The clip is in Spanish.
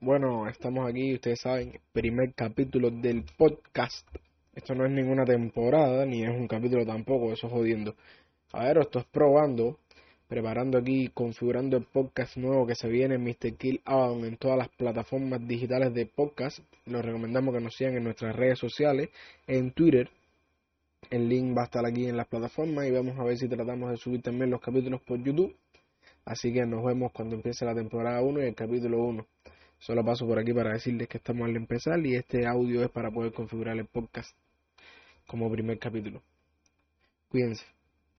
Bueno, estamos aquí, ustedes saben, primer capítulo del podcast. Esto no es ninguna temporada, ni es un capítulo tampoco, eso jodiendo. A ver, esto es probando, preparando aquí, configurando el podcast nuevo que se viene, Mr. Kill Avan, en todas las plataformas digitales de podcast. Los recomendamos que nos sigan en nuestras redes sociales, en Twitter. El link va a estar aquí en las plataformas y vamos a ver si tratamos de subir también los capítulos por YouTube. Así que nos vemos cuando empiece la temporada 1 y el capítulo 1. Solo paso por aquí para decirles que estamos al empezar y este audio es para poder configurar el podcast como primer capítulo. Cuídense.